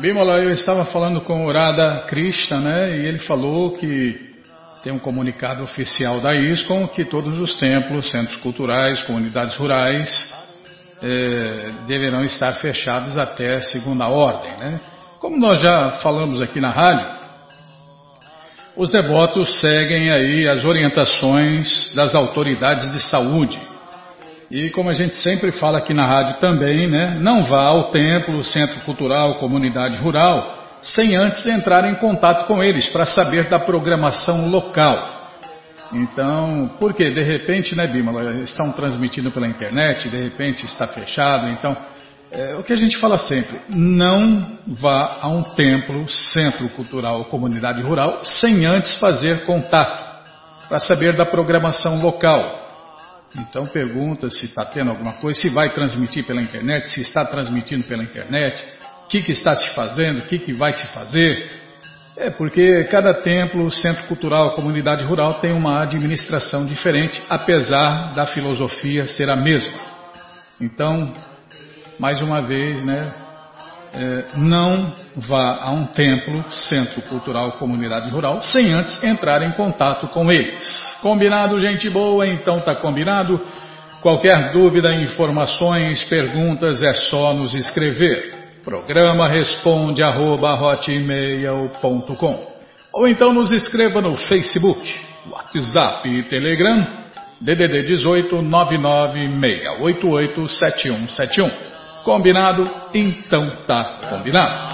Bimala, eu estava falando com o Radha Krishna, né? E ele falou que tem um comunicado oficial da ISCOM que todos os templos, centros culturais, comunidades rurais eh, deverão estar fechados até segunda ordem, né? Como nós já falamos aqui na rádio, os devotos seguem aí as orientações das autoridades de saúde e como a gente sempre fala aqui na rádio também, né, não vá ao templo, centro cultural, comunidade rural, sem antes entrar em contato com eles para saber da programação local. Então, porque de repente, né, Bímola, estão transmitindo pela internet, de repente está fechado, então, é, o que a gente fala sempre, não vá a um templo, centro cultural ou comunidade rural sem antes fazer contato para saber da programação local. Então pergunta se está tendo alguma coisa, se vai transmitir pela internet, se está transmitindo pela internet, o que, que está se fazendo, o que, que vai se fazer. É porque cada templo, centro cultural, comunidade rural tem uma administração diferente, apesar da filosofia ser a mesma. Então, mais uma vez, né, é, não vá a um templo, centro cultural, comunidade rural, sem antes entrar em contato com eles. Combinado, gente boa? Então tá combinado. Qualquer dúvida, informações, perguntas é só nos escrever. Programa responde arroba, ou então nos escreva no Facebook, WhatsApp e Telegram DDD 18 996887171. 7171. Combinado? Então tá combinado.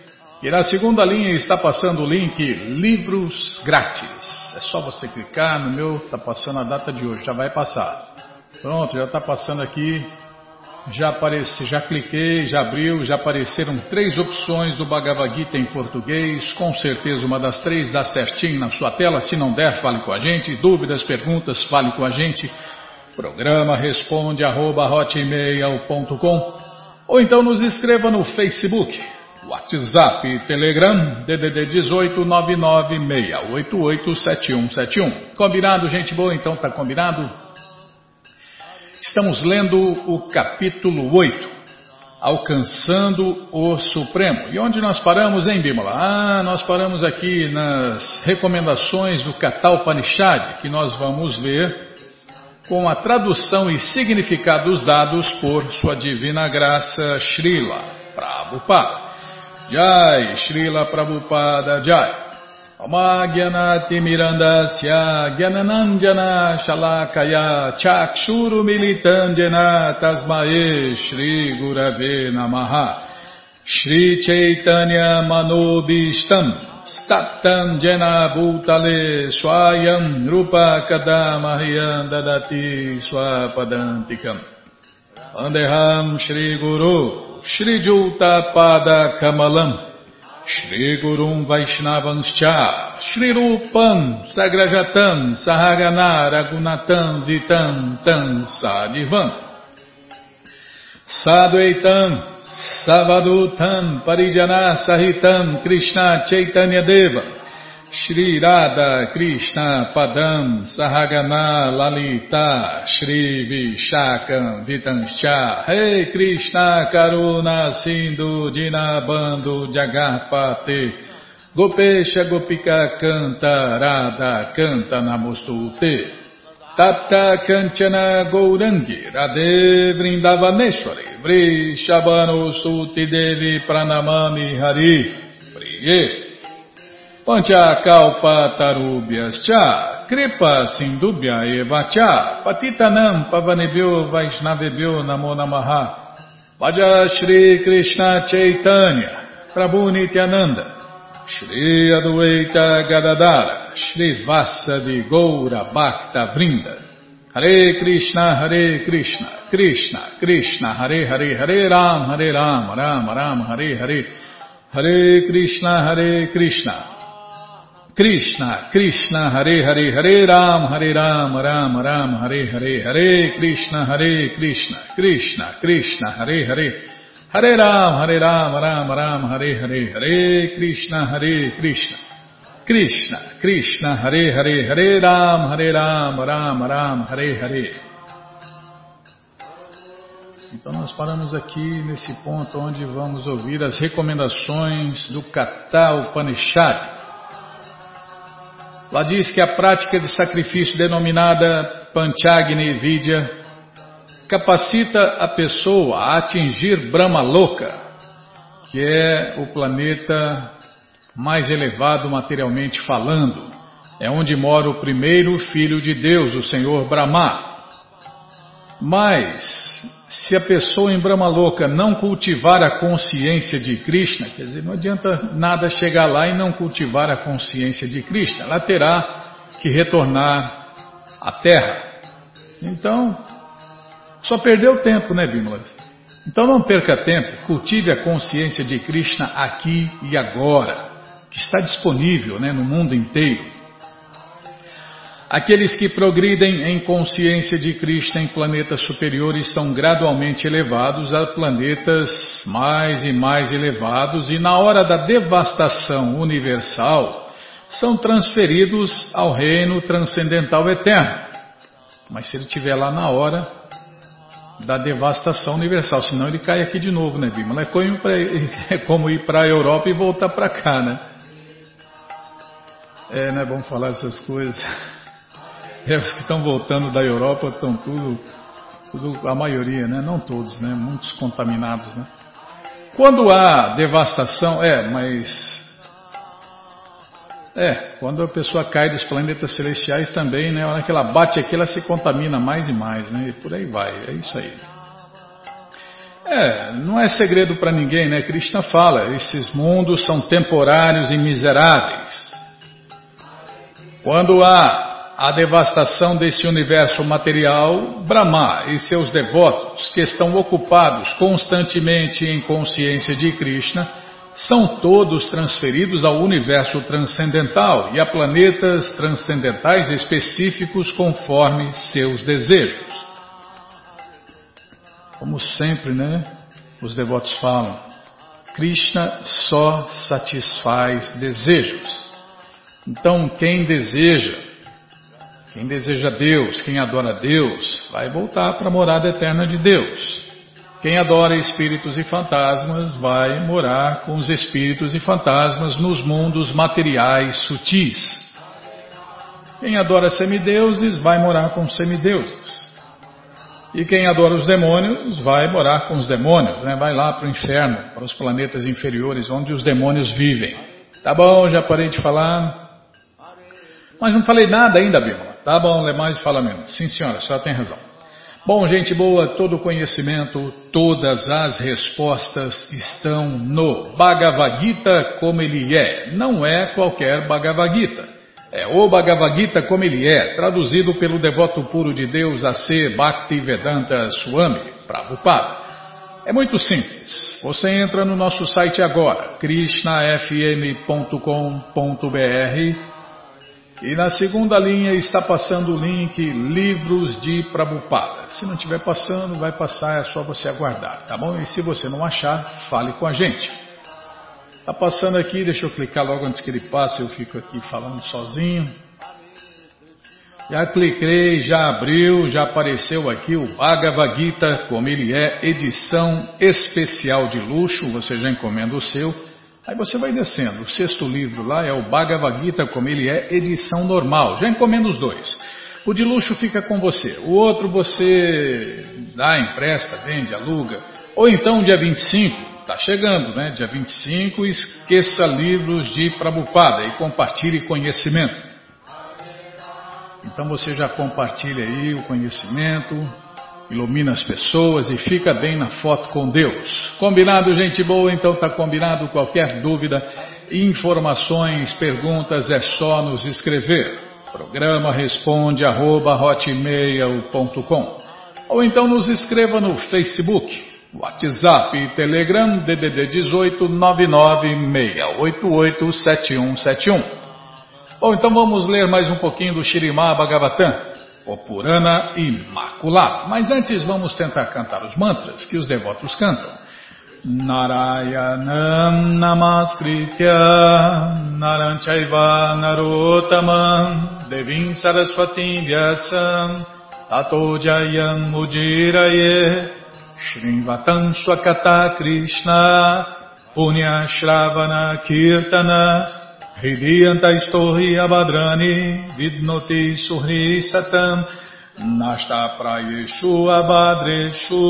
e na segunda linha está passando o link Livros Grátis. É só você clicar no meu, está passando a data de hoje, já vai passar. Pronto, já está passando aqui. Já aparece, já cliquei, já abriu, já apareceram três opções do Bhagavad Gita em português. Com certeza uma das três dá certinho na sua tela. Se não der, fale com a gente. Dúvidas, perguntas, fale com a gente. Programa responde arroba, ou então nos escreva no Facebook WhatsApp Telegram, DDD 18 996887171. Combinado, gente boa? Então tá combinado? Estamos lendo o capítulo 8, Alcançando o Supremo. E onde nós paramos, hein, Bímola? Ah, nós paramos aqui nas recomendações do Katalpanishad, que nós vamos ver com a tradução e significados dados por Sua Divina Graça Srila Prabhupada. Jai, Srila Prabhupada Jai. Omagyanati Mirandasya Gyananandjana Shalakaya Chakshuru Militandjana Tasmae Shri Gurave Namaha Shri Chaitanya Manobishtam Statam Jena Bhutale Swayam Andeham Shri Guru Shri Juta Pada Kamalam, Shri Gurum Vaishnavanscha, Shri Rupam Sagrajatam Sahagana Ragunatam Vitam Tam Sadivam, Sadvaitam Savadutam Parijana Sahitam Krishna Chaitanya Deva, Shri Radha Krishna Padam Sahagana Lalita Shri Vishakam Vitanscha Rei Krishna Karuna Sindhu Dinabando Jagarpate Gopesha Gopika Canta Radha Canta Namostute. Tapta Kanchana Gourangi Radhe Vrindavaneshwari Vri Shabano Suti Devi Pranamami Hari Priye Panchakalpa tarubhyas cha, kripa sindubhya eva cha, patitanam pavanebhyo vaishnavebhyo namo namaha, Vaja Shri Krishna Chaitanya, Prabhu Nityananda, Shri Adueita Gadadara, Shri Vasadi Goura Bhakta Vrinda, Hare Krishna, Hare Krishna, Krishna, Krishna, Hare Hare, Hare Ram, Hare Ram, Ram Ram, Hare Hare, Hare Krishna, Hare Krishna, Krishna, Krishna, Hare Hare, Hare Ram, Hare Ram, Ram Ram, Hare Hare, Hare Krishna, Hare Krishna, Krishna, Krishna, Hare Hare, Hare Ram, Hare Ram, Ram Ram, Hare Hare, Hare Krishna, Hare Krishna, Krishna, Krishna, Hare Hare, Hare Ram, Hare Ram, Ram Ram, Hare Hare. Então nós paramos aqui nesse ponto onde vamos ouvir as recomendações do Kata Upanishad. Lá diz que a prática de sacrifício denominada Panchagni Vidya capacita a pessoa a atingir Brahma Loka, que é o planeta mais elevado materialmente falando. É onde mora o primeiro filho de Deus, o Senhor Brahma. Mas se a pessoa em Brahma Louca não cultivar a consciência de Krishna, quer dizer, não adianta nada chegar lá e não cultivar a consciência de Krishna, ela terá que retornar à Terra. Então, só perdeu tempo, né, Bimala? Então não perca tempo, cultive a consciência de Krishna aqui e agora, que está disponível né, no mundo inteiro. Aqueles que progridem em consciência de Krishna em planetas superiores são gradualmente elevados a planetas mais e mais elevados e na hora da devastação universal são transferidos ao reino transcendental eterno. Mas se ele estiver lá na hora da devastação universal, senão ele cai aqui de novo, né, Bima? É como ir para a Europa e voltar para cá, né? É, não é bom falar essas coisas. É, os que estão voltando da Europa estão tudo, tudo, a maioria, né? Não todos, né? Muitos contaminados, né? Quando há devastação, é, mas é, quando a pessoa cai dos planetas celestiais também, né? A hora que ela bate aqui, ela se contamina mais e mais, né? E por aí vai, é isso aí. É, não é segredo para ninguém, né? Krishna fala, esses mundos são temporários e miseráveis. Quando há a devastação desse universo material, Brahma e seus devotos, que estão ocupados constantemente em consciência de Krishna, são todos transferidos ao universo transcendental e a planetas transcendentais específicos conforme seus desejos. Como sempre, né? Os devotos falam, Krishna só satisfaz desejos. Então, quem deseja quem deseja Deus, quem adora Deus, vai voltar para a morada eterna de Deus. Quem adora espíritos e fantasmas vai morar com os espíritos e fantasmas nos mundos materiais sutis. Quem adora semideuses vai morar com semideuses. E quem adora os demônios vai morar com os demônios, né? vai lá para o inferno, para os planetas inferiores onde os demônios vivem. Tá bom, já parei de falar. Mas não falei nada ainda, Bíblia. Tá bom, lê mais e fala menos. Sim, senhora, a senhora tem razão. Bom, gente boa, todo conhecimento, todas as respostas estão no Bhagavad Gita como ele é. Não é qualquer Bhagavad Gita. É o Bhagavad Gita como ele é, traduzido pelo devoto puro de Deus A.C. Bhaktivedanta Swami Prabhupada. É muito simples. Você entra no nosso site agora, krishnafm.com.br e na segunda linha está passando o link Livros de Prabupada. Se não estiver passando, vai passar, é só você aguardar, tá bom? E se você não achar, fale com a gente. Tá passando aqui, deixa eu clicar logo antes que ele passe, eu fico aqui falando sozinho. Já cliquei, já abriu, já apareceu aqui o Bhagavad Gita, como ele é, edição especial de luxo, você já encomenda o seu. Aí você vai descendo, o sexto livro lá é o Bhagavad Gita, como ele é, edição normal, já encomenda os dois. O de luxo fica com você, o outro você dá, empresta, vende, aluga. Ou então dia 25, está chegando, né? Dia 25, esqueça livros de Prabhupada e compartilhe conhecimento. Então você já compartilha aí o conhecimento, ilumina as pessoas e fica bem na foto com Deus. Combinado, gente boa? Então tá combinado. Qualquer dúvida, informações, perguntas é só nos escrever. Programa responde arroba, ou então nos escreva no Facebook, WhatsApp e Telegram DDD 18 996887171. Bom, então vamos ler mais um pouquinho do Shirimá Bhagavatam, o Purana Imaculado. Mas antes vamos tentar cantar os mantras que os devotos cantam. Narayanam Namaskritya Naranchaiva Narotamam Devim Saraswatim Vyasam Tato Jayam Mujiraye Shrivatam Swakata Krishna Punya Shravana Kirtana Hridiyantaistohi abadrani vidnoti suhri satam nasta prayeshu abadreshu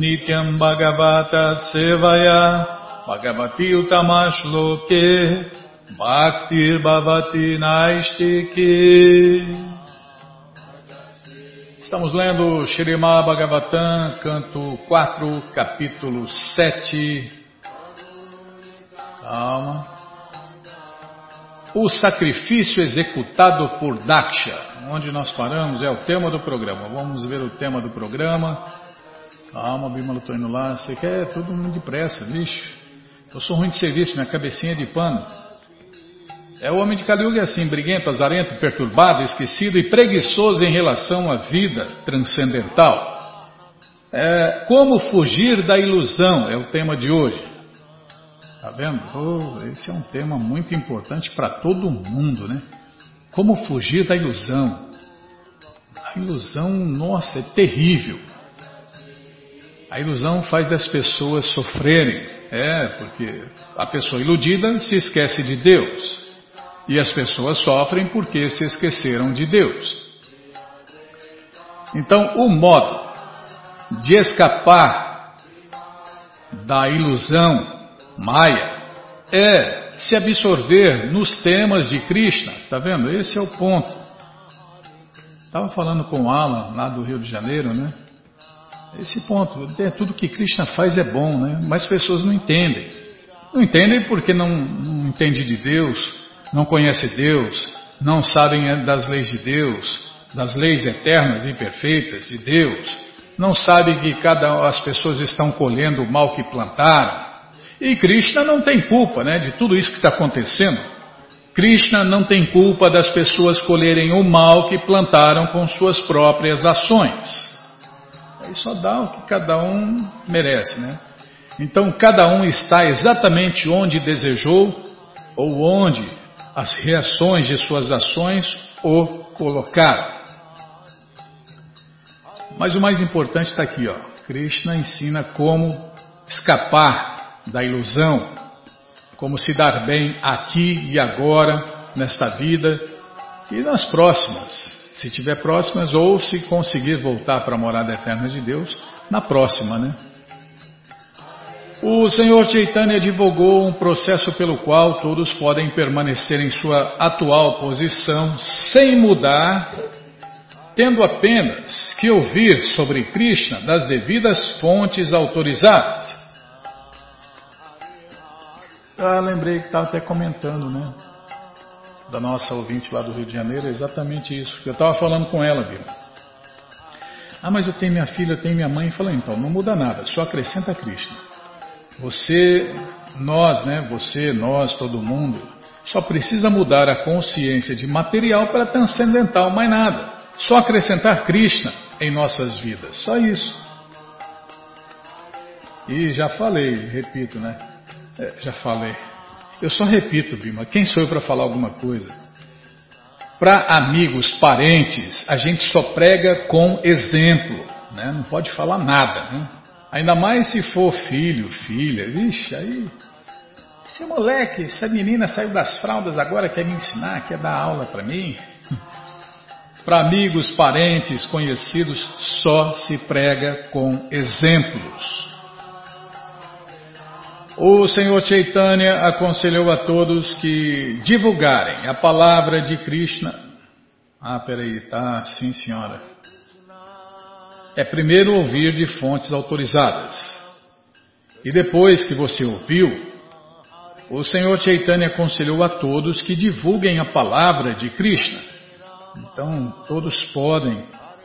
nityam bhagavata sevaya bhagavati utamash loke bhaktir bhavati naistiki Estamos lendo Shirima Bhagavatam, canto 4, capítulo 7. Calma o sacrifício executado por Daksha. Onde nós paramos é o tema do programa. Vamos ver o tema do programa. Calma, Bimala, estou indo lá. Você quer tudo muito depressa, bicho. Eu sou ruim de serviço, minha cabecinha é de pano. É o homem de Kali é assim, briguento, azarento, perturbado, esquecido e preguiçoso em relação à vida transcendental. É, como fugir da ilusão é o tema de hoje. Tá vendo? Oh, esse é um tema muito importante para todo mundo, né? Como fugir da ilusão? A ilusão, nossa, é terrível. A ilusão faz as pessoas sofrerem. É, porque a pessoa iludida se esquece de Deus. E as pessoas sofrem porque se esqueceram de Deus. Então, o modo de escapar da ilusão Maya é se absorver nos temas de Krishna, tá vendo? Esse é o ponto. Estava falando com o Alan lá do Rio de Janeiro, né? Esse ponto, é, tudo que Krishna faz é bom, né? Mas as pessoas não entendem. Não entendem porque não, não entendem de Deus, não conhecem Deus, não sabem é, das leis de Deus, das leis eternas e perfeitas de Deus, não sabem que cada as pessoas estão colhendo o mal que plantaram, e Krishna não tem culpa né, de tudo isso que está acontecendo. Krishna não tem culpa das pessoas colherem o mal que plantaram com suas próprias ações. Aí só dá o que cada um merece, né? Então cada um está exatamente onde desejou ou onde as reações de suas ações o colocaram. Mas o mais importante está aqui, ó. Krishna ensina como escapar da ilusão, como se dar bem aqui e agora, nesta vida e nas próximas, se tiver próximas, ou se conseguir voltar para a morada eterna de Deus, na próxima, né? O Senhor Chaitanya divulgou um processo pelo qual todos podem permanecer em sua atual posição sem mudar, tendo apenas que ouvir sobre Krishna das devidas fontes autorizadas. Ah, lembrei que estava até comentando, né? Da nossa ouvinte lá do Rio de Janeiro, é exatamente isso. Eu estava falando com ela, viu? Ah, mas eu tenho minha filha, eu tenho minha mãe. Falei, então, não muda nada, só acrescenta Krishna. Você, nós, né? Você, nós, todo mundo, só precisa mudar a consciência de material para transcendental, mais nada. Só acrescentar Krishna em nossas vidas, só isso. E já falei, repito, né? É, já falei. Eu só repito, Bima, quem sou eu para falar alguma coisa? Para amigos, parentes, a gente só prega com exemplo, né? não pode falar nada. Né? Ainda mais se for filho, filha, vixe, aí. Esse moleque, essa menina saiu das fraldas agora, quer me ensinar, quer dar aula para mim? Para amigos, parentes, conhecidos, só se prega com exemplos. O Senhor Chaitanya aconselhou a todos que divulgarem a palavra de Krishna. Ah, peraí, tá, sim senhora. É primeiro ouvir de fontes autorizadas. E depois que você ouviu, o Senhor Chaitanya aconselhou a todos que divulguem a palavra de Krishna. Então, todos podem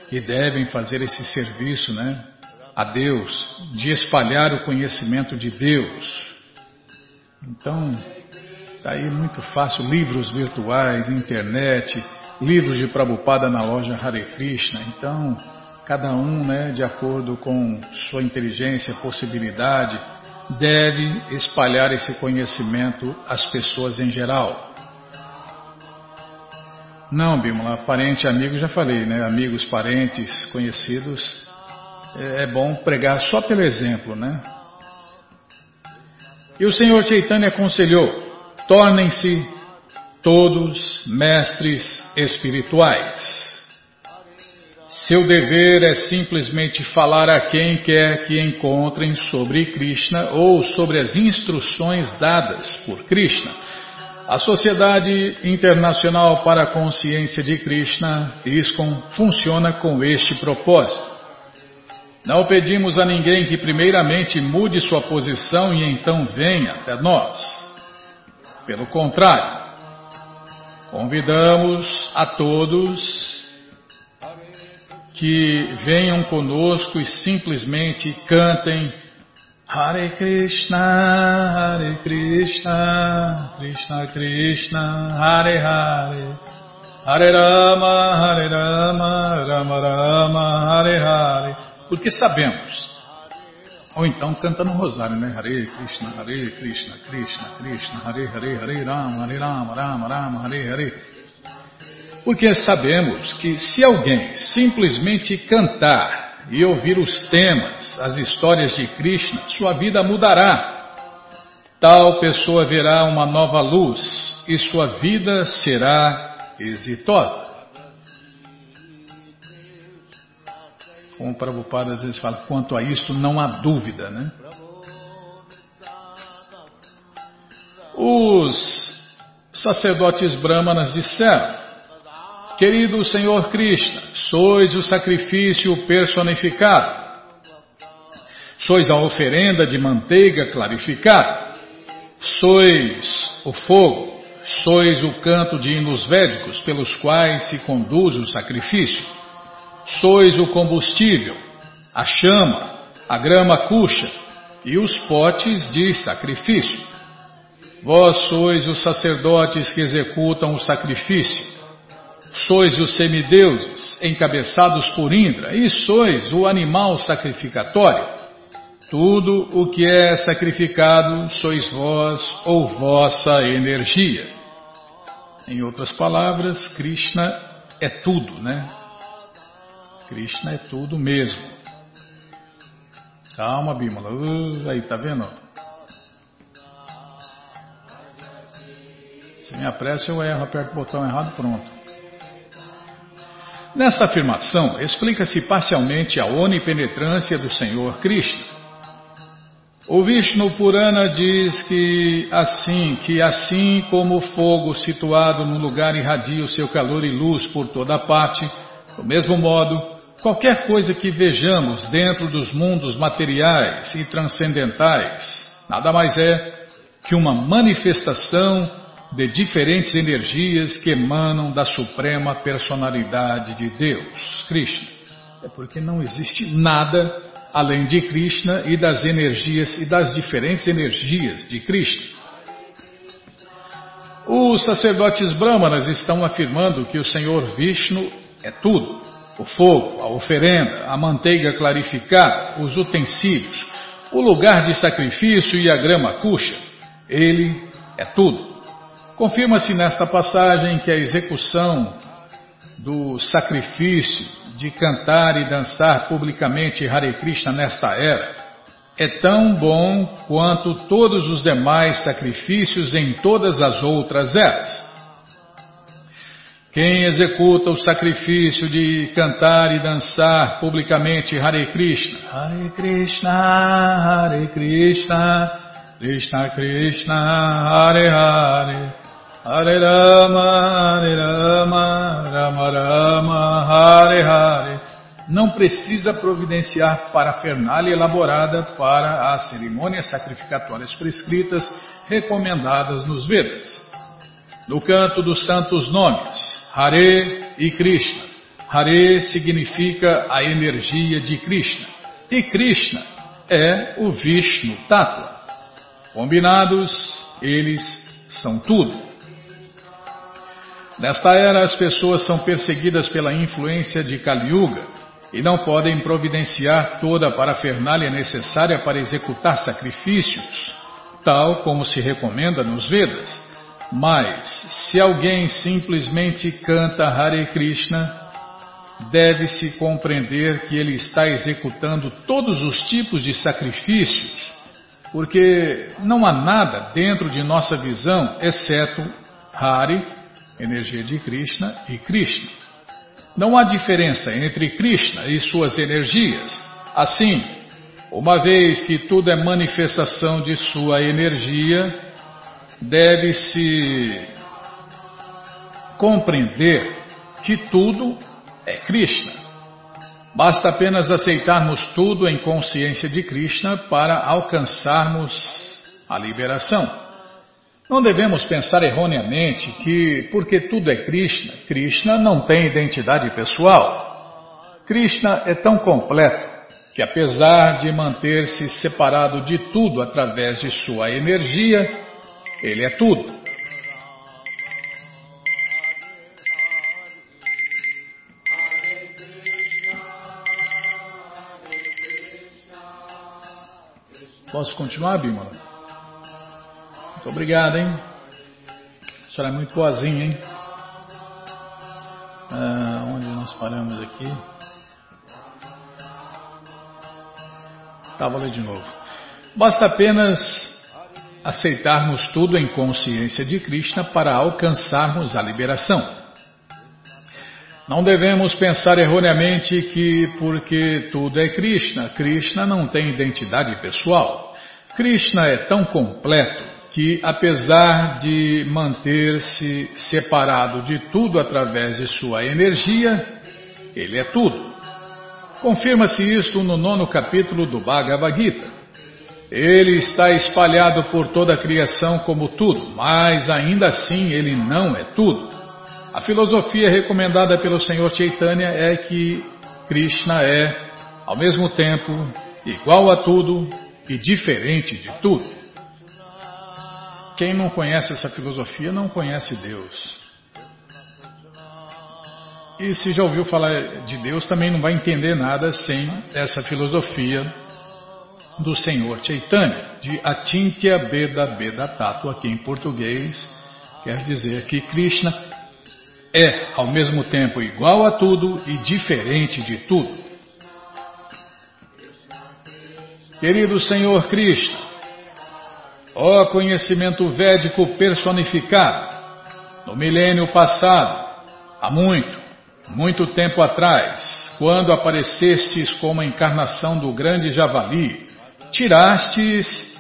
e devem fazer esse serviço, né? A Deus, de espalhar o conhecimento de Deus. Então, está aí muito fácil, livros virtuais, internet, livros de Prabhupada na loja Hare Krishna. Então, cada um, né, de acordo com sua inteligência, possibilidade, deve espalhar esse conhecimento às pessoas em geral. Não, Bímola, parente, amigo, já falei, né? Amigos, parentes, conhecidos, é, bom pregar só pelo exemplo, né? E o Senhor Chaitanya aconselhou: tornem-se todos mestres espirituais. Seu dever é simplesmente falar a quem quer que encontrem sobre Krishna ou sobre as instruções dadas por Krishna. A Sociedade Internacional para a Consciência de Krishna, ISKCON, funciona com este propósito. Não pedimos a ninguém que primeiramente mude sua posição e então venha até nós. Pelo contrário, convidamos a todos que venham conosco e simplesmente cantem Hare Krishna, Hare Krishna, Krishna Krishna, Hare Hare, Hare Rama, Hare Rama, Rama Rama, Hare Hare porque sabemos. Ou então canta no rosário, né? Hare Krishna, Hare Krishna, Krishna, Krishna, Hare Hare, Hare Rama, Hare Rama, Rama Rama, Hare Hare. Porque sabemos que se alguém simplesmente cantar e ouvir os temas, as histórias de Krishna, sua vida mudará. Tal pessoa verá uma nova luz e sua vida será exitosa. Como o Prabhupada às vezes fala, quanto a isto não há dúvida, né? Os sacerdotes brahmanas disseram, Querido Senhor Krishna, sois o sacrifício personificado, sois a oferenda de manteiga clarificada, sois o fogo, sois o canto de hinos védicos pelos quais se conduz o sacrifício. Sois o combustível, a chama, a grama cuxa e os potes de sacrifício. Vós sois os sacerdotes que executam o sacrifício. Sois os semideuses, encabeçados por Indra, e sois o animal sacrificatório. Tudo o que é sacrificado sois vós ou vossa energia. Em outras palavras, Krishna é tudo, né? Krishna é tudo mesmo. Calma, Bimala. Uh, aí, tá vendo? Se me apressa, eu erro, aperto o botão errado, pronto. Nesta afirmação, explica-se parcialmente a onipenetrância do Senhor Krishna. O Vishnu Purana diz que assim, que assim como o fogo situado num lugar irradia o seu calor e luz por toda parte, do mesmo modo, Qualquer coisa que vejamos dentro dos mundos materiais e transcendentais nada mais é que uma manifestação de diferentes energias que emanam da suprema personalidade de Deus, Krishna. É porque não existe nada além de Krishna e das energias e das diferentes energias de Krishna. Os sacerdotes brahmanas estão afirmando que o Senhor Vishnu é tudo o fogo, a oferenda, a manteiga clarificada, os utensílios, o lugar de sacrifício e a grama cuxa, Ele é tudo. Confirma-se nesta passagem que a execução do sacrifício de cantar e dançar publicamente Hare Krishna nesta era é tão bom quanto todos os demais sacrifícios em todas as outras eras. Quem executa o sacrifício de cantar e dançar publicamente Hare Krishna, Hare Krishna, Hare Krishna, Krishna Krishna, Hare Hare, Hare Rama, Hare Rama, Rama Rama, Hare Hare. Não precisa providenciar parafernália elaborada para as cerimônias sacrificatórias prescritas recomendadas nos Vedas. No canto dos santos nomes, Hare e Krishna. Hare significa a energia de Krishna e Krishna é o Vishnu Tattva. Combinados, eles são tudo. Nesta era, as pessoas são perseguidas pela influência de Kali Yuga e não podem providenciar toda a parafernália necessária para executar sacrifícios, tal como se recomenda nos Vedas. Mas, se alguém simplesmente canta Hare Krishna, deve-se compreender que ele está executando todos os tipos de sacrifícios, porque não há nada dentro de nossa visão exceto Hare energia de Krishna e Krishna. Não há diferença entre Krishna e suas energias. Assim, uma vez que tudo é manifestação de sua energia, deve-se compreender que tudo é Krishna. Basta apenas aceitarmos tudo em consciência de Krishna para alcançarmos a liberação. Não devemos pensar erroneamente que, porque tudo é Krishna, Krishna não tem identidade pessoal. Krishna é tão completo que, apesar de manter-se separado de tudo através de sua energia, ele é tudo. Posso continuar, Bimala? Muito obrigado, hein? A senhora é muito boazinha, hein? Ah, onde nós paramos aqui? Tá, vou ler de novo. Basta apenas aceitarmos tudo em consciência de Krishna para alcançarmos a liberação. Não devemos pensar erroneamente que porque tudo é Krishna, Krishna não tem identidade pessoal. Krishna é tão completo que, apesar de manter-se separado de tudo através de sua energia, ele é tudo. Confirma-se isto no nono capítulo do Bhagavad Gita. Ele está espalhado por toda a criação como tudo, mas ainda assim ele não é tudo. A filosofia recomendada pelo Senhor Chaitanya é que Krishna é, ao mesmo tempo, igual a tudo e diferente de tudo. Quem não conhece essa filosofia não conhece Deus. E se já ouviu falar de Deus, também não vai entender nada sem essa filosofia do Senhor Chaitanya, de Atintya Beda Beda Tato, aqui em português, quer dizer que Krishna é ao mesmo tempo igual a tudo e diferente de tudo. Querido Senhor Krishna, Ó conhecimento védico personificado, no milênio passado, há muito, muito tempo atrás, quando aparecestes como a encarnação do grande javali, tirastes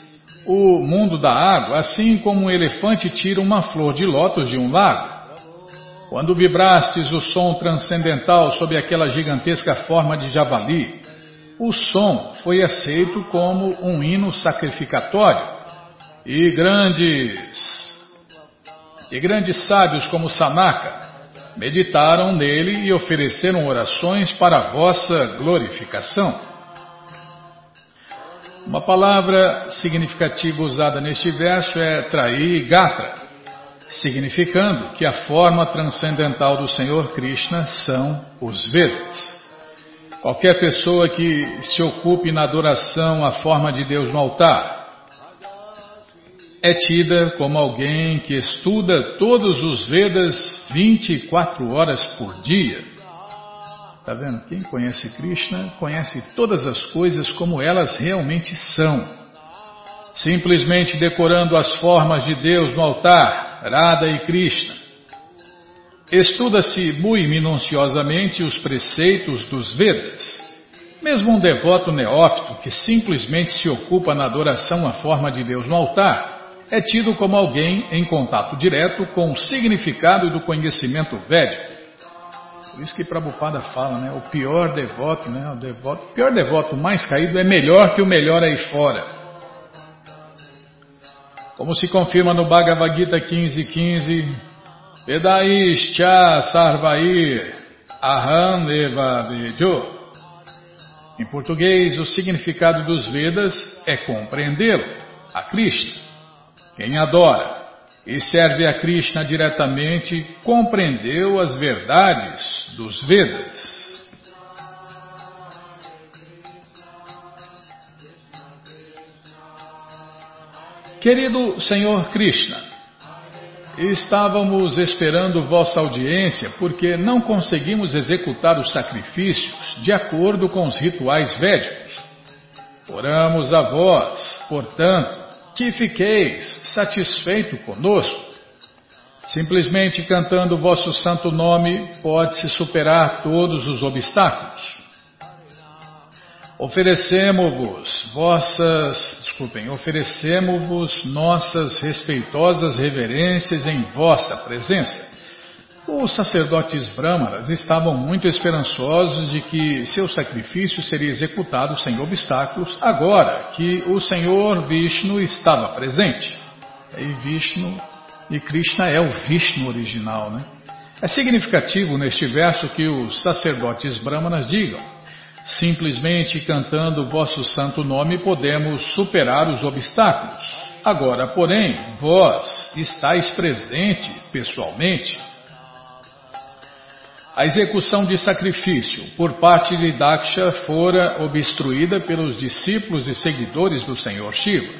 o mundo da água, assim como um elefante tira uma flor de lótus de um lago. Quando vibrastes o som transcendental sob aquela gigantesca forma de javali, o som foi aceito como um hino sacrificatório e grandes e grandes sábios como Sanaka meditaram nele e ofereceram orações para a vossa glorificação. Uma palavra significativa usada neste verso é trair gatra, significando que a forma transcendental do Senhor Krishna são os Vedas. Qualquer pessoa que se ocupe na adoração à forma de Deus no altar, é tida como alguém que estuda todos os Vedas 24 horas por dia. Está vendo? Quem conhece Krishna conhece todas as coisas como elas realmente são. Simplesmente decorando as formas de Deus no altar, Radha e Krishna. Estuda-se muito minuciosamente os preceitos dos Vedas. Mesmo um devoto neófito que simplesmente se ocupa na adoração à forma de Deus no altar é tido como alguém em contato direto com o significado do conhecimento védico. Por isso que Prabhupada fala, né? O pior devoto, né? O devoto, o pior devoto mais caído é melhor que o melhor aí fora. Como se confirma no Bhagavad Gita 15.15, 15, Vedaischa Sarvair Aham Eva Vejo. Em português, o significado dos Vedas é compreendê-lo, a Krishna. Quem adora e serve a Krishna diretamente compreendeu as verdades dos Vedas. Querido Senhor Krishna, estávamos esperando vossa audiência porque não conseguimos executar os sacrifícios de acordo com os rituais védicos. Oramos a vós, portanto, que fiqueis satisfeito conosco. Simplesmente cantando o vosso santo nome pode-se superar todos os obstáculos. Oferecemos-vos vossas, desculpem, oferecemos-vos nossas respeitosas reverências em vossa presença os sacerdotes brâmanas estavam muito esperançosos de que seu sacrifício seria executado sem obstáculos, agora que o Senhor Vishnu estava presente. E Vishnu e Krishna é o Vishnu original, né? É significativo neste verso que os sacerdotes brahmanas digam: simplesmente cantando vosso santo nome podemos superar os obstáculos. Agora, porém, vós estáis presente pessoalmente a execução de sacrifício por parte de Daksha fora obstruída pelos discípulos e seguidores do Senhor Shiva.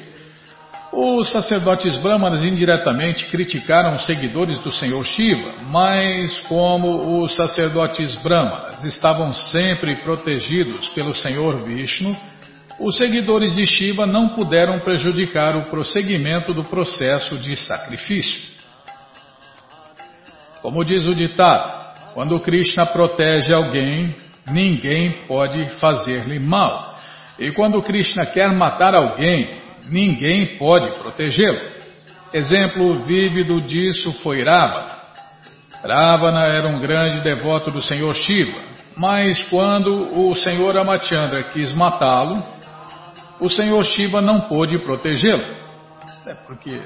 Os sacerdotes brahmanas indiretamente criticaram os seguidores do Senhor Shiva, mas como os sacerdotes brahmanas estavam sempre protegidos pelo Senhor Vishnu, os seguidores de Shiva não puderam prejudicar o prosseguimento do processo de sacrifício. Como diz o ditado, quando Krishna protege alguém, ninguém pode fazer-lhe mal. E quando Krishna quer matar alguém, ninguém pode protegê-lo. Exemplo vívido disso foi Ravana. Ravana era um grande devoto do Senhor Shiva, mas quando o Senhor Amachandra quis matá-lo, o Senhor Shiva não pôde protegê-lo. É porque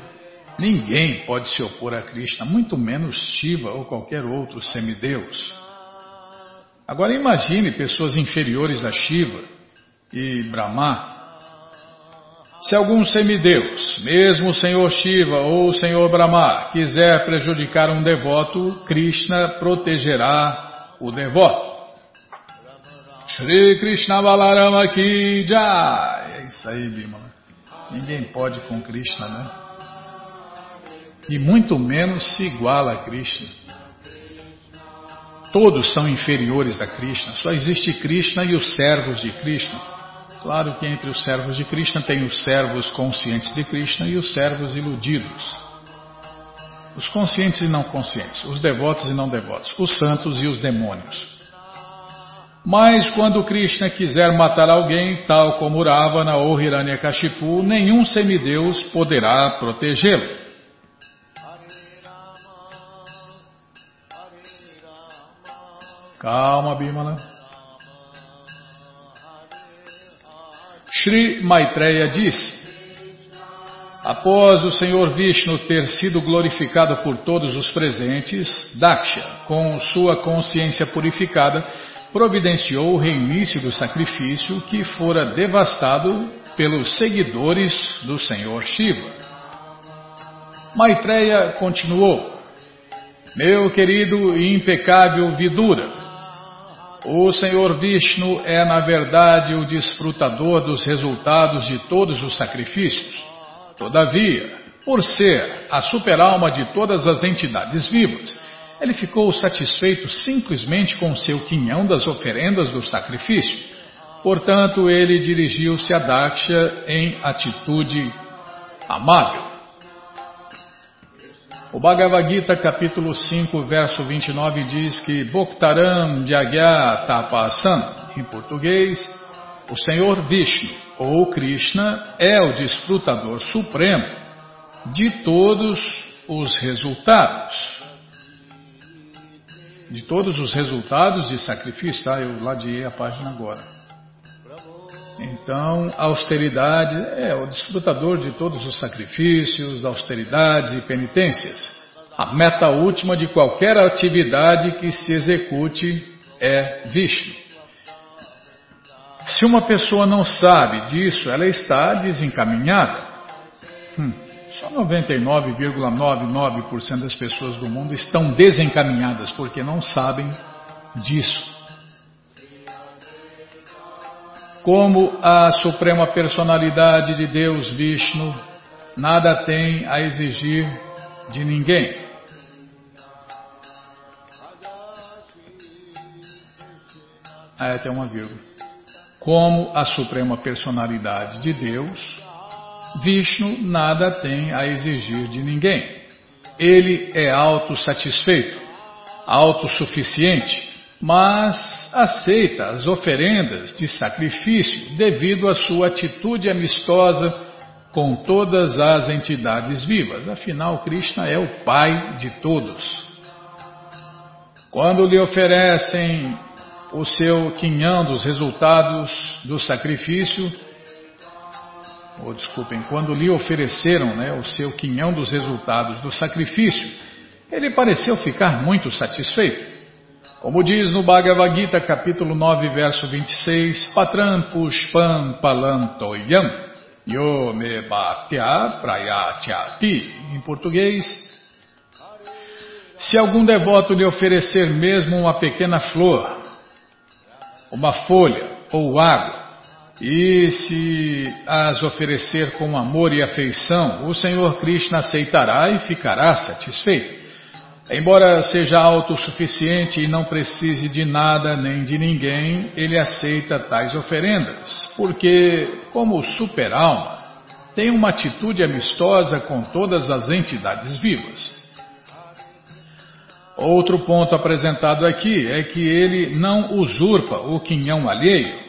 Ninguém pode se opor a Krishna, muito menos Shiva ou qualquer outro semideus. Agora imagine pessoas inferiores a Shiva e Brahma. Se algum semideus, mesmo o Senhor Shiva ou o Senhor Brahma, quiser prejudicar um devoto, Krishna protegerá o devoto. Shri Krishna Balarama Ki Jai. É isso aí, Bimala. Ninguém pode com Krishna, né? E muito menos se iguala a Krishna. Todos são inferiores a Krishna, só existe Krishna e os servos de Krishna. Claro que entre os servos de Krishna tem os servos conscientes de Krishna e os servos iludidos. Os conscientes e não conscientes, os devotos e não devotos, os santos e os demônios. Mas quando Krishna quiser matar alguém, tal como Ravana ou Hiranyakashipu, nenhum semideus poderá protegê-lo. Calma, Bimala. Shri Maitreya disse: Após o Senhor Vishnu ter sido glorificado por todos os presentes, Daksha, com sua consciência purificada, providenciou o reinício do sacrifício que fora devastado pelos seguidores do Senhor Shiva. Maitreya continuou: Meu querido e impecável Vidura, o Senhor Vishnu é, na verdade, o desfrutador dos resultados de todos os sacrifícios. Todavia, Por ser a superalma de todas as entidades vivas, ele ficou satisfeito simplesmente com seu quinhão das oferendas do sacrifício. Portanto, ele dirigiu-se a Daksha em atitude amável. O Bhagavad Gita, capítulo 5, verso 29, diz que Bhoktaram Jagya Tapasan, em português, o Senhor Vishnu, ou Krishna, é o desfrutador supremo de todos os resultados. De todos os resultados de sacrifício. Ah, eu ladeei a página agora. Então, austeridade é o desfrutador de todos os sacrifícios, austeridades e penitências. A meta última de qualquer atividade que se execute é Vishnu. Se uma pessoa não sabe disso, ela está desencaminhada. Hum, só 99,99% das pessoas do mundo estão desencaminhadas porque não sabem disso. Como a suprema personalidade de Deus Vishnu nada tem a exigir de ninguém. Ah, é, tem uma vírgula. Como a suprema personalidade de Deus, Vishnu nada tem a exigir de ninguém. Ele é autossatisfeito, autossuficiente mas aceita as oferendas de sacrifício devido à sua atitude amistosa com todas as entidades vivas. Afinal, Krishna é o Pai de todos. Quando lhe oferecem o seu quinhão dos resultados do sacrifício, ou desculpem, quando lhe ofereceram né, o seu quinhão dos resultados do sacrifício, ele pareceu ficar muito satisfeito. Como diz no Bhagavad Gita, capítulo 9, verso 26, Patram Pushpam Palantoyam Yo me bhaktya prayatyati. Em português, se algum devoto lhe oferecer mesmo uma pequena flor, uma folha ou água, e se as oferecer com amor e afeição, o Senhor Krishna aceitará e ficará satisfeito. Embora seja autossuficiente e não precise de nada nem de ninguém, ele aceita tais oferendas, porque, como super-alma, tem uma atitude amistosa com todas as entidades vivas. Outro ponto apresentado aqui é que ele não usurpa o quinhão alheio.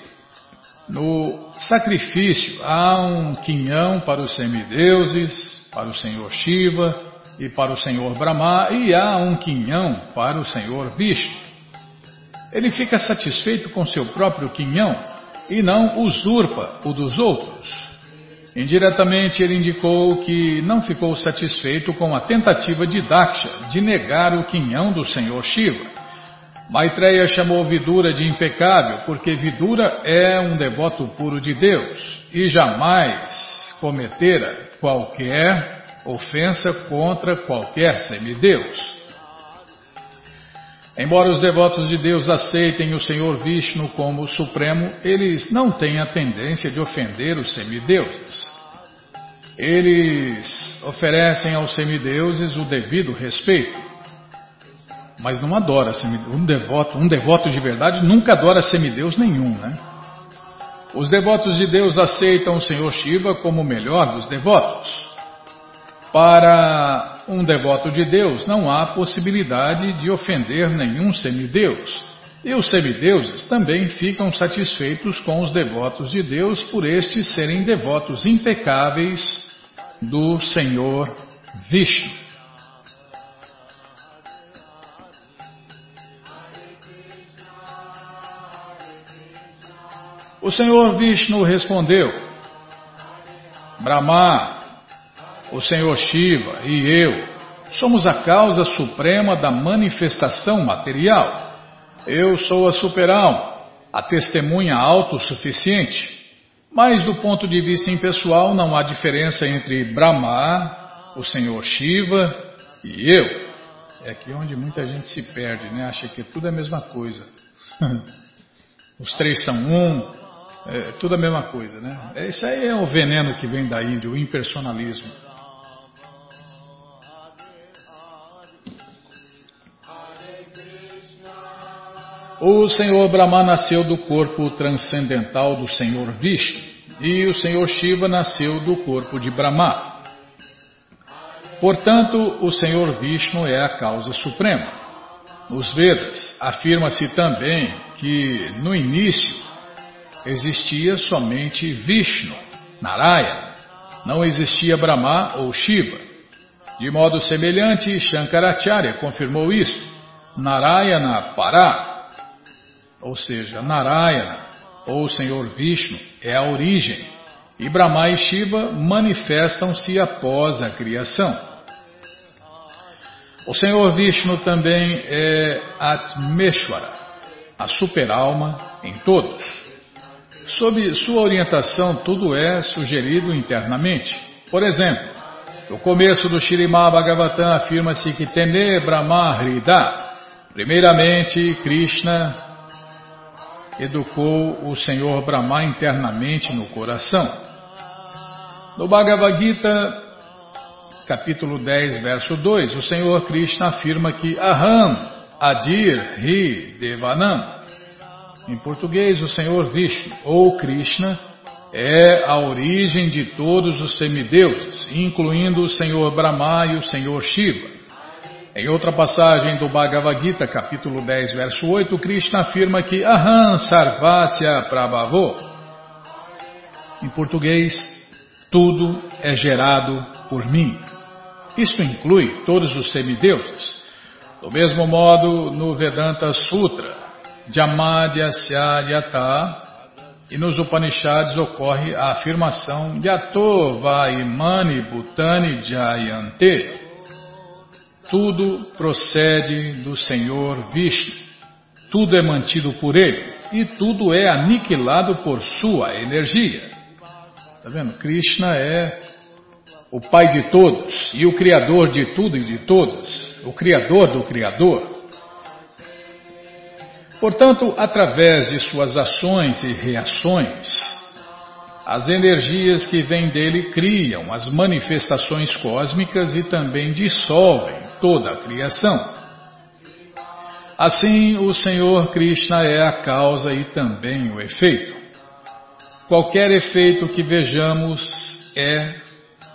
No sacrifício há um quinhão para os semideuses, para o Senhor Shiva, e para o Senhor Brahma, e há um quinhão para o Senhor Vishnu. Ele fica satisfeito com seu próprio quinhão e não usurpa o dos outros. Indiretamente, ele indicou que não ficou satisfeito com a tentativa de Daksha de negar o quinhão do Senhor Shiva. Maitreya chamou Vidura de impecável porque Vidura é um devoto puro de Deus e jamais cometera qualquer ofensa contra qualquer semideus. Embora os devotos de Deus aceitem o Senhor Vishnu como Supremo, eles não têm a tendência de ofender os semideuses. Eles oferecem aos semideuses o devido respeito, mas não adora um devoto. Um devoto de verdade nunca adora semideus nenhum, né? Os devotos de Deus aceitam o Senhor Shiva como o melhor dos devotos. Para um devoto de Deus, não há possibilidade de ofender nenhum semideus. E os semideuses também ficam satisfeitos com os devotos de Deus por estes serem devotos impecáveis do Senhor Vishnu. O Senhor Vishnu respondeu: Brahma, o Senhor Shiva e eu somos a causa suprema da manifestação material. Eu sou a superalma, a testemunha autossuficiente. Mas do ponto de vista impessoal não há diferença entre Brahma, o Senhor Shiva e eu. É aqui onde muita gente se perde, né? Acha que tudo é a mesma coisa. Os três são um, é tudo a mesma coisa, né? Isso aí é o veneno que vem da Índia, o impersonalismo. O Senhor Brahma nasceu do corpo transcendental do Senhor Vishnu e o Senhor Shiva nasceu do corpo de Brahma. Portanto, o Senhor Vishnu é a causa suprema. Nos Vedas, afirma-se também que, no início, existia somente Vishnu, Narayana, não existia Brahma ou Shiva. De modo semelhante, Shankaracharya confirmou isso. Narayana Pará ou seja, Narayana, ou Senhor Vishnu, é a origem, e Brahma e Shiva manifestam-se após a criação. O Senhor Vishnu também é Atmeshwara, a superalma em todos. Sob sua orientação, tudo é sugerido internamente. Por exemplo, no começo do Shirimá Bhagavatam afirma-se que Tene Brahma Hrida, primeiramente Krishna educou o Senhor Brahma internamente no coração. No Bhagavad Gita, capítulo 10, verso 2, o Senhor Krishna afirma que Aham Adir Ri Devanam. Em português, o Senhor Vishnu, ou Krishna, é a origem de todos os semideuses, incluindo o Senhor Brahma e o Senhor Shiva. Em outra passagem do Bhagavad Gita, capítulo 10, verso 8, Krishna afirma que Aham Sarvasya Prabhavo. Em português, tudo é gerado por mim. Isto inclui todos os semideuses. Do mesmo modo, no Vedanta Sutra, Jamadhyasya Yata, e nos Upanishads ocorre a afirmação Yato Vaimani Bhutani Jayante tudo procede do Senhor Vishnu. Tudo é mantido por Ele e tudo é aniquilado por sua energia. Está vendo? Krishna é o Pai de todos e o Criador de tudo e de todos, o Criador do Criador. Portanto, através de suas ações e reações, as energias que vêm dele criam as manifestações cósmicas e também dissolvem toda a criação. Assim, o Senhor Krishna é a causa e também o efeito. Qualquer efeito que vejamos é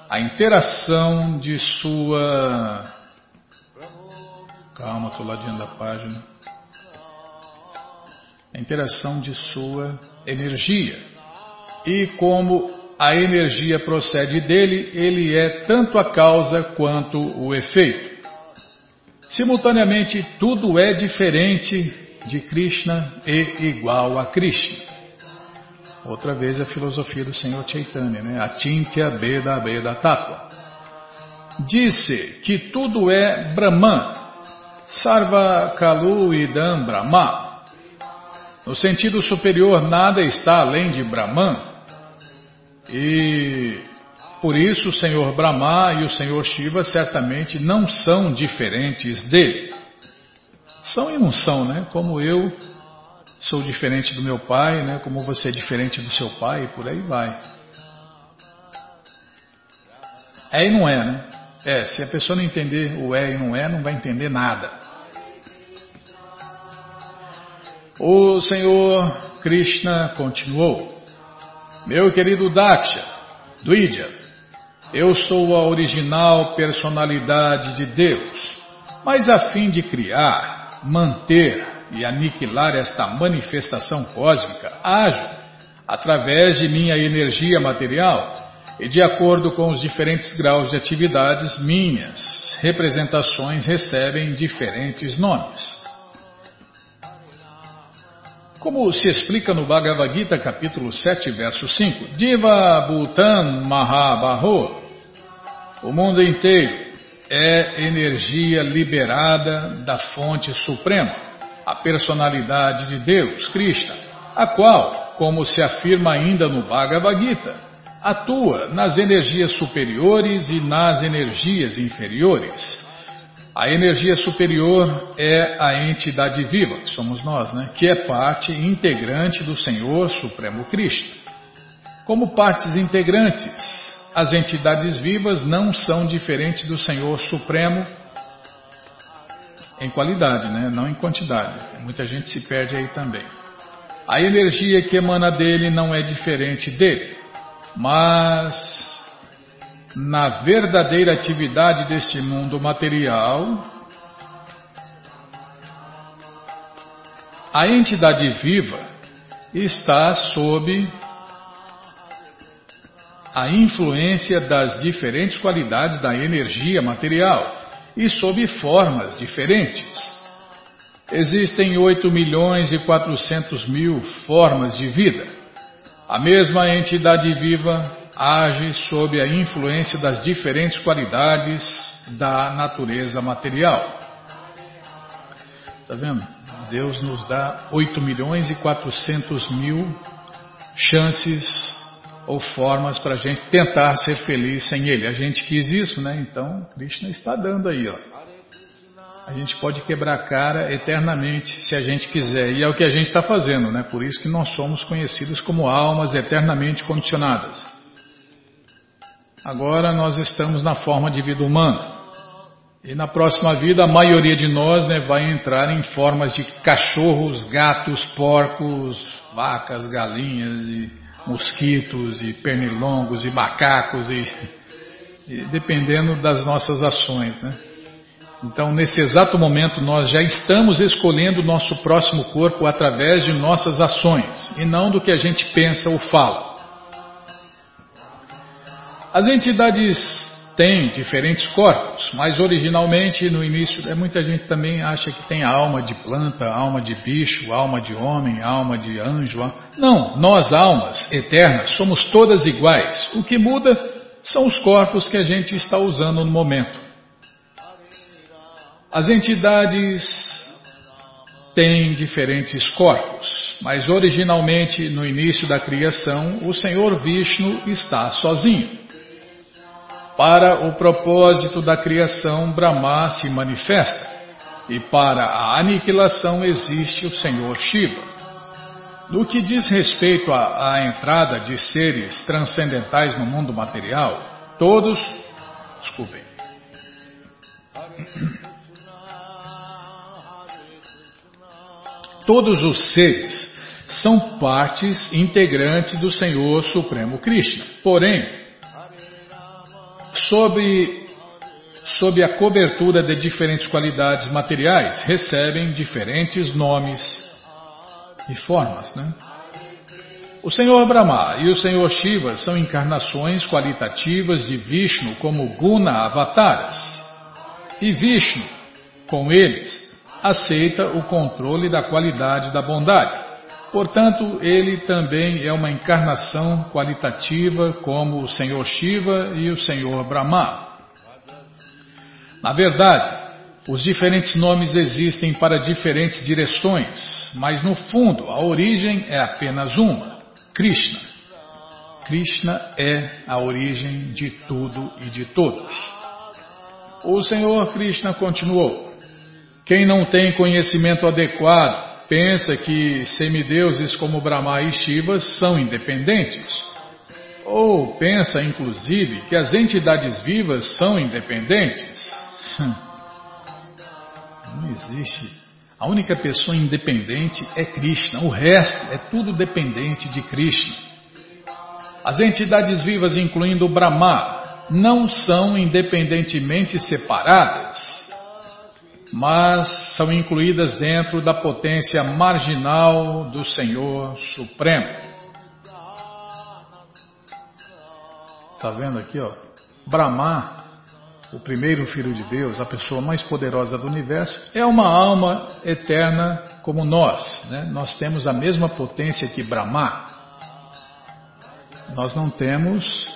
a interação de sua. Calma, estou ladinho da página. A interação de sua energia e como a energia procede dele, ele é tanto a causa quanto o efeito. Simultaneamente, tudo é diferente de Krishna e igual a Krishna. Outra vez a filosofia do Senhor Chaitanya, né? Atintya Beda Beda Tattva. Disse que tudo é Brahman, Sarva Kalu Idam Brahma. No sentido superior, nada está além de Brahman. E por isso o Senhor Brahma e o Senhor Shiva certamente não são diferentes dele. São e não são, né? Como eu sou diferente do meu pai, né? Como você é diferente do seu pai, e por aí vai. É e não é, né? É, se a pessoa não entender o é e não é, não vai entender nada. O Senhor Krishna continuou. Meu querido Daksha, Dvidya, eu sou a original personalidade de Deus, mas a fim de criar, manter e aniquilar esta manifestação cósmica, ajo através de minha energia material e de acordo com os diferentes graus de atividades minhas, representações recebem diferentes nomes. Como se explica no Bhagavad Gita, capítulo 7, verso 5, Diva Bhutan Mahabaho, o mundo inteiro é energia liberada da fonte suprema, a personalidade de Deus, Krishna, a qual, como se afirma ainda no Bhagavad Gita, atua nas energias superiores e nas energias inferiores. A energia superior é a entidade viva, que somos nós, né? que é parte integrante do Senhor Supremo Cristo. Como partes integrantes, as entidades vivas não são diferentes do Senhor Supremo em qualidade, né? não em quantidade. Muita gente se perde aí também. A energia que emana dele não é diferente dele, mas na verdadeira atividade deste mundo material, a entidade viva está sob a influência das diferentes qualidades da energia material e sob formas diferentes. Existem 8 milhões e 400 mil formas de vida. A mesma entidade viva age sob a influência das diferentes qualidades da natureza material. Está vendo? Deus nos dá 8 milhões e 400 mil chances ou formas para a gente tentar ser feliz sem Ele. A gente quis isso, né? Então, Krishna está dando aí, ó. A gente pode quebrar a cara eternamente se a gente quiser. E é o que a gente está fazendo, né? Por isso que nós somos conhecidos como almas eternamente condicionadas. Agora nós estamos na forma de vida humana. E na próxima vida a maioria de nós né, vai entrar em formas de cachorros, gatos, porcos, vacas, galinhas e mosquitos e pernilongos e macacos e, e dependendo das nossas ações, né? Então, nesse exato momento, nós já estamos escolhendo o nosso próximo corpo através de nossas ações e não do que a gente pensa ou fala. As entidades têm diferentes corpos, mas originalmente, no início, é, muita gente também acha que tem alma de planta, alma de bicho, alma de homem, alma de anjo. Não, nós, almas eternas, somos todas iguais. O que muda são os corpos que a gente está usando no momento. As entidades têm diferentes corpos, mas originalmente no início da criação o Senhor Vishnu está sozinho. Para o propósito da criação, Brahma se manifesta, e para a aniquilação existe o Senhor Shiva. No que diz respeito à, à entrada de seres transcendentais no mundo material, todos, desculpem, Todos os seres são partes integrantes do Senhor Supremo Krishna. Porém, sob, sob a cobertura de diferentes qualidades materiais, recebem diferentes nomes e formas. Né? O Senhor Brahma e o Senhor Shiva são encarnações qualitativas de Vishnu como Guna Avataras. E Vishnu, com eles, aceita o controle da qualidade da bondade. Portanto, ele também é uma encarnação qualitativa como o Senhor Shiva e o Senhor Brahma. Na verdade, os diferentes nomes existem para diferentes direções, mas no fundo a origem é apenas uma: Krishna. Krishna é a origem de tudo e de todos. O Senhor Krishna continuou. Quem não tem conhecimento adequado pensa que semideuses como Brahma e Shiva são independentes. Ou pensa, inclusive, que as entidades vivas são independentes. Hum. Não existe. A única pessoa independente é Krishna. O resto é tudo dependente de Krishna. As entidades vivas, incluindo o Brahma, não são independentemente separadas mas são incluídas dentro da potência marginal do Senhor Supremo. Está vendo aqui, ó? Brahma, o primeiro filho de Deus, a pessoa mais poderosa do universo, é uma alma eterna como nós. Né? Nós temos a mesma potência que Brahma. Nós não temos,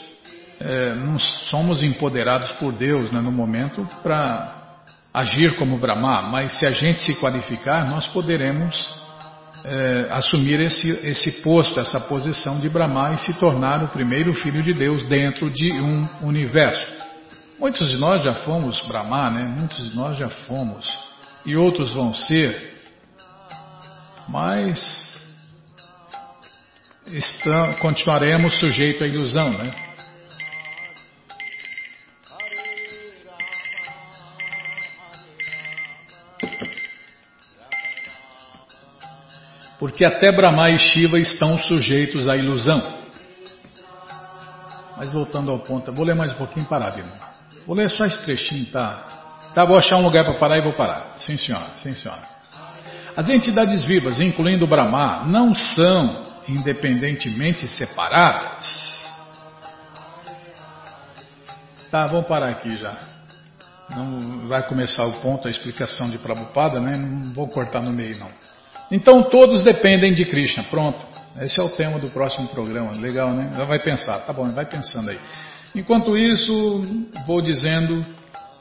é, não somos empoderados por Deus né, no momento para agir como Brahma, mas se a gente se qualificar, nós poderemos é, assumir esse, esse posto, essa posição de Brahma e se tornar o primeiro filho de Deus dentro de um universo. Muitos de nós já fomos Brahma, né? Muitos de nós já fomos. E outros vão ser. Mas está, continuaremos sujeitos à ilusão, né? Porque até Brahma e Shiva estão sujeitos à ilusão. Mas voltando ao ponto, vou ler mais um pouquinho e parar, Bima. Vou ler só esse trechinho, tá? Tá, vou achar um lugar para parar e vou parar. Sim, senhora, sim, senhora. As entidades vivas, incluindo Brahma, não são independentemente separadas. Tá, vamos parar aqui já. Não vai começar o ponto, a explicação de Prabhupada, né? Não vou cortar no meio, não. Então todos dependem de Krishna. Pronto. Esse é o tema do próximo programa. Legal, né? Já vai pensar. Tá bom, vai pensando aí. Enquanto isso, vou dizendo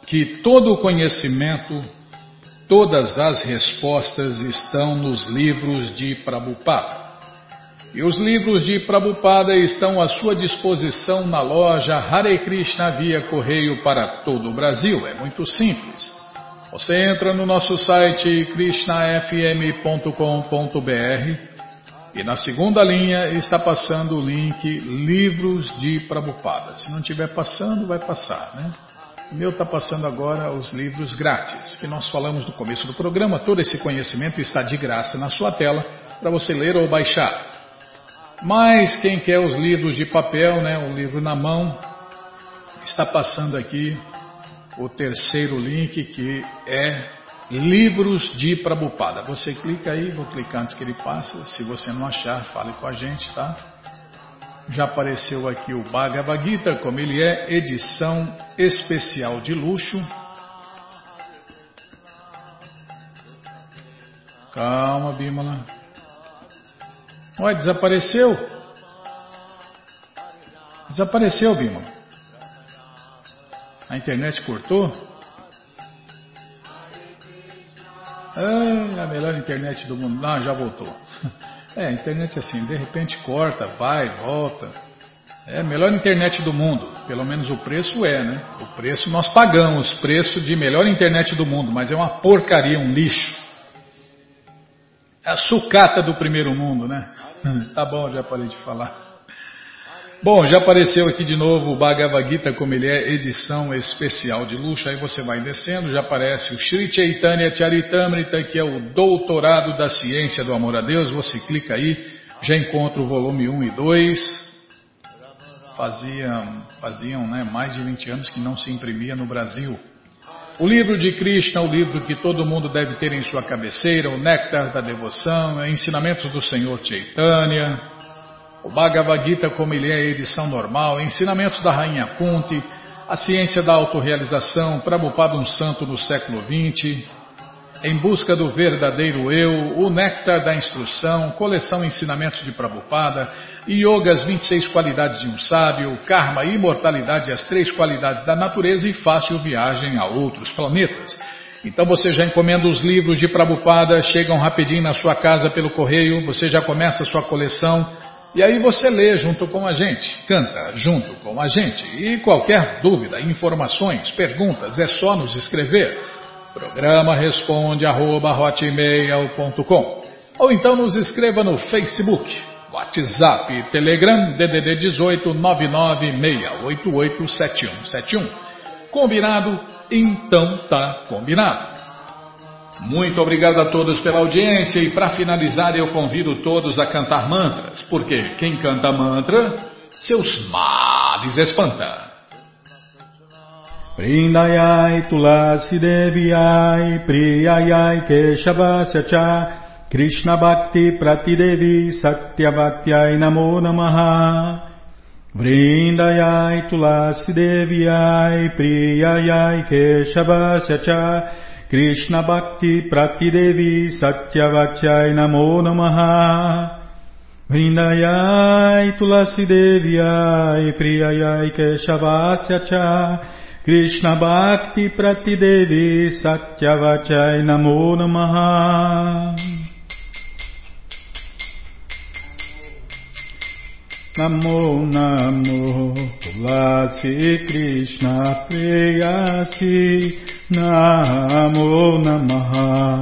que todo o conhecimento, todas as respostas estão nos livros de Prabhupada. E os livros de Prabhupada estão à sua disposição na loja Hare Krishna via correio para todo o Brasil. É muito simples. Você entra no nosso site krishnafm.com.br e na segunda linha está passando o link Livros de Prabhupada. Se não estiver passando, vai passar, né? O meu está passando agora os livros grátis, que nós falamos no começo do programa. Todo esse conhecimento está de graça na sua tela para você ler ou baixar. Mas quem quer os livros de papel, né, o livro na mão, está passando aqui o terceiro link que é Livros de Prabhupada. Você clica aí, vou clicar antes que ele passe. Se você não achar, fale com a gente, tá? Já apareceu aqui o Bhagavad Gita, como ele é, edição especial de luxo. Calma, Bimala. Ué, desapareceu? Desapareceu, Bima. A internet cortou? É a melhor internet do mundo. Não, já voltou. É, a internet é assim, de repente corta, vai, volta. É a melhor internet do mundo. Pelo menos o preço é, né? O preço nós pagamos, preço de melhor internet do mundo, mas é uma porcaria, um lixo. É a sucata do primeiro mundo, né? tá bom, já parei de falar. Bom, já apareceu aqui de novo o Bhagavad Gita como ele é, edição especial de luxo. Aí você vai descendo, já aparece o Sri Chaitanya Charitamrita, que é o doutorado da ciência do amor a Deus. Você clica aí, já encontra o volume 1 e 2. Faziam, faziam né, mais de 20 anos que não se imprimia no Brasil. O livro de Krishna, o livro que todo mundo deve ter em sua cabeceira, o Néctar da Devoção, é ensinamentos do Senhor Chaitanya, o Bhagavad Gita como ele é, edição normal, ensinamentos da Rainha Kunti, a ciência da autorrealização, Prabhupada um santo no século XX, em busca do verdadeiro eu, o néctar da instrução, coleção ensinamentos de Prabhupada, Yoga, as 26 qualidades de um sábio, Karma, imortalidade, as três qualidades da natureza e fácil viagem a outros planetas. Então você já encomenda os livros de Prabhupada, chegam rapidinho na sua casa pelo correio, você já começa a sua coleção e aí você lê junto com a gente, canta junto com a gente. E qualquer dúvida, informações, perguntas, é só nos escrever. Programa responde arroba ou então nos escreva no Facebook, WhatsApp, Telegram, DDD 18 996887171. Combinado? Então tá combinado. Muito obrigado a todos pela audiência e para finalizar eu convido todos a cantar mantras, porque quem canta mantra, seus males espanta. Vrindayai Tulasi Deviyai Priyayai Keshavasya Cha Krishna Bhakti Pratidevi Satyavatyai Namo Namaha Vrindayai Tulasi Deviyai Priyayai Keshavasya Cha Krishna Bhakti Pratidevi Satyavatyai Namo Namaha. Vrindayai Tulasi Deviyai Priyayai Keshavasya Cha Krishna Bhakti Pratidevi Satyavachai Namo Namo Namo Tulasi Krishna Preyasi Namo Namaha.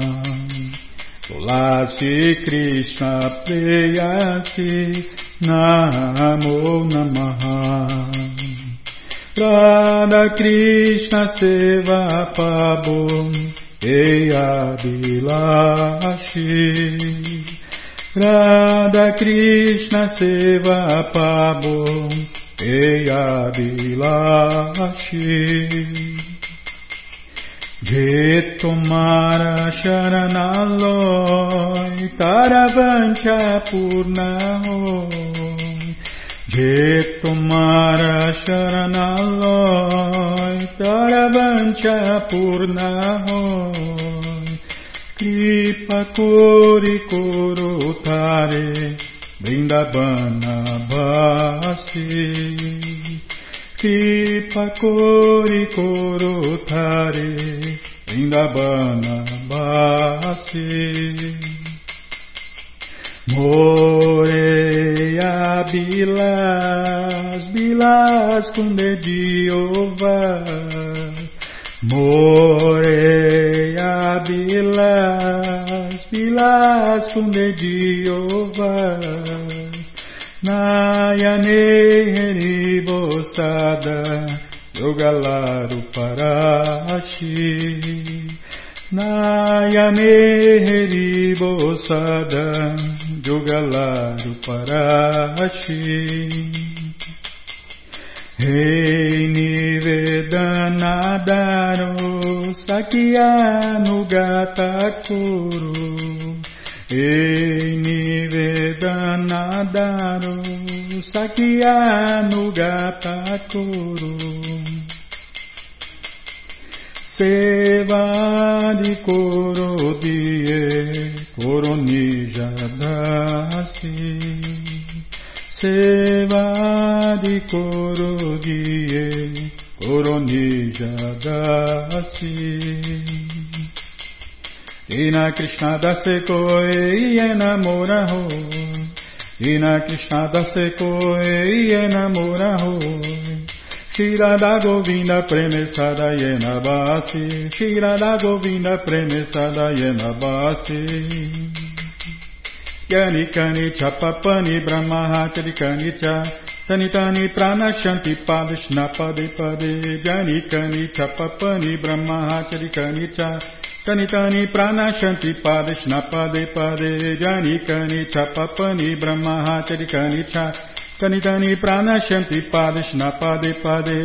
Tulasi Krishna Preyasi Namo Namaha. Radha Krishna Seva Pabum Eya Bilashi Radha Krishna Seva Pabo Eya Bilashi. Je tomara sharanaloy Taravancha Purnahoy Je tomara Taravancha Purnahoy Kripa Kori Korotare Vrindavana Vasi Kripa Kori Korotare Vrindavana Vasi Moreia Bilas, Bilas com Kunde Jeová Moreia bilas, bilas com dedinhos, Nayane Heribosada, Yogalaru Parashi. Nayane Heribosada, Yogalaru Parashi. Rei Nivedanadaro Sakyanugatakuru Rei Nivedanadaro Sakyanugatakuru Seva de Korodie Koronijadasi Sevadi Korodie Koronijadasi Ina Krishna dase koi enamora ho Ina Krishna dase koi enamora ho Shirada Govinda Premesada Yena Basi Shirada Govinda Premesada Yena Basi Kani kani chapapani brahmahachari kani cha. Tani tani pranashanti padishna pade pade Jani kani chapapani brahmahachari kani cha. Tani tani pranashanti padishna pade pade Jani kani chapapani brahmahachari kani cha. Tani tani pranashanti padishna pade pade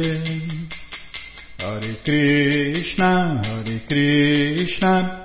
Hare Krishna Hare Krishna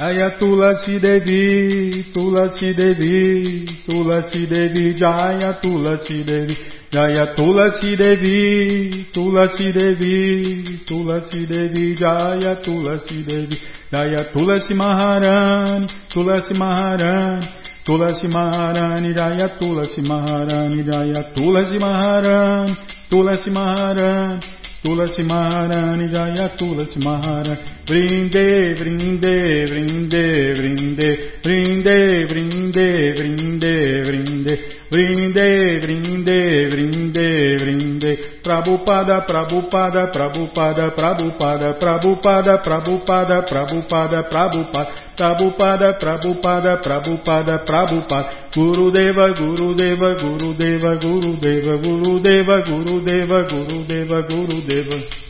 Ayatulasi é Devi, Tulasi Devi, Tulasi Devi, Jaya Tulasi Devi, Jaya Tulasi Devi, Tulasi Devi, Tulasi Devi, Jaya Tulasi Devi, Jaya Tulasi Maharani, Tulasi Maharani, Tulasi Maharani, Jaya Tulasi Maharani, Jaya Tulasi Maharani, Tulasi Maharani. Tulasi Maharani, Jaya Tulasi Maharani, Brinde, Brinde, Brinde, Brinde, Brinde, Brinde, Brinde, Brinde, Brinde, brinde, brinde, brinde. Prabhupada, Prabhupada, Prabhupada, Prabhupada, Prabhupada, Prabhupada, Prabhupada, Prabhupada, Prabhupada, Prabhupada, Prabhupada, Prabhupada, Gurudeva, Gurudeva, Gurudeva, Gurudeva, Gurudeva, Gurudeva, Gurudeva, Gurudeva.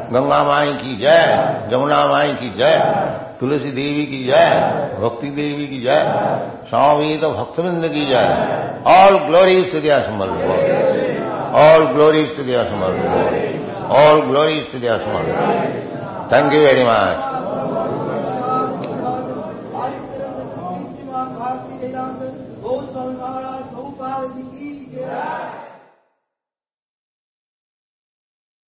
Ganga माई की जय जमुना माई की जय तुलसी देवी की जय भक्ति देवी की जय स्वामीत भक्तबिंद की जय ऑल ग्लोरीज टू दिया समर ऑल ग्लोरीज टू दिया समर ऑल ग्लोरीज टू दिया summer thank you very much